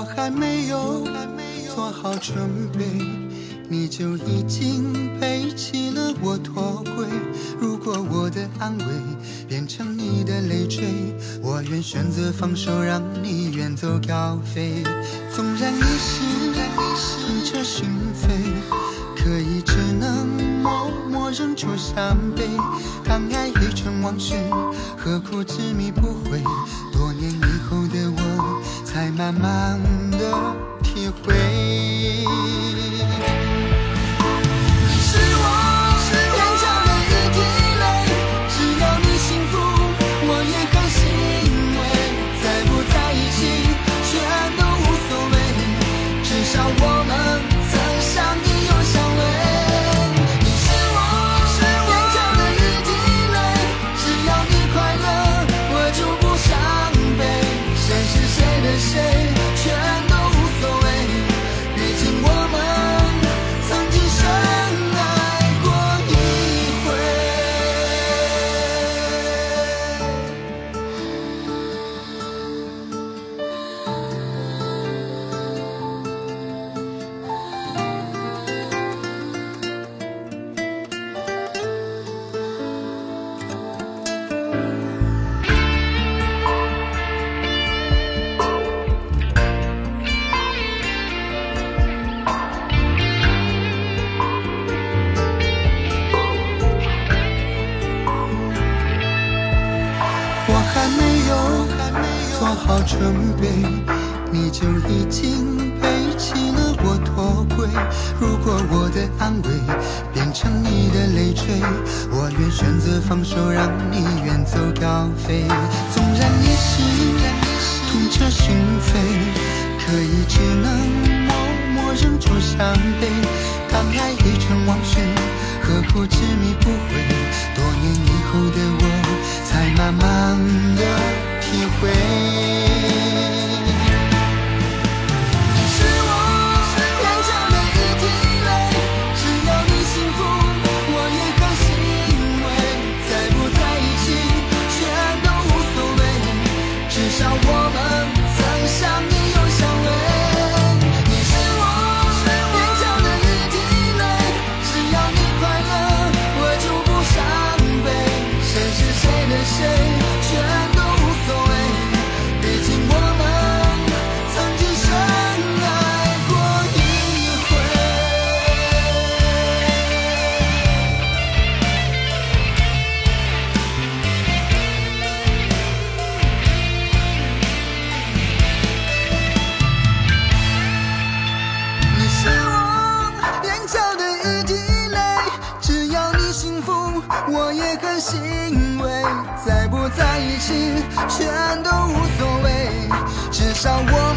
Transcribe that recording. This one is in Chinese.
我还没有做好准备，你就已经背弃了我脱轨。如果我的安慰变成你的累赘，我愿选择放手，让你远走高飞。纵然你是痛彻心扉，可以只能默默忍住伤悲。当爱已成往事，何苦执迷不悔？多，慢慢的体会。做好准备，你就已经背弃了我脱轨。如果我的安慰变成你的累赘，我愿选择放手，让你远走高飞。纵然你是痛彻心扉，可以只能默默忍住伤悲。当爱已成往事，何苦执迷不悔？多年以后的我，才慢慢的体会。行为。在不在一起，全都无所谓，至少我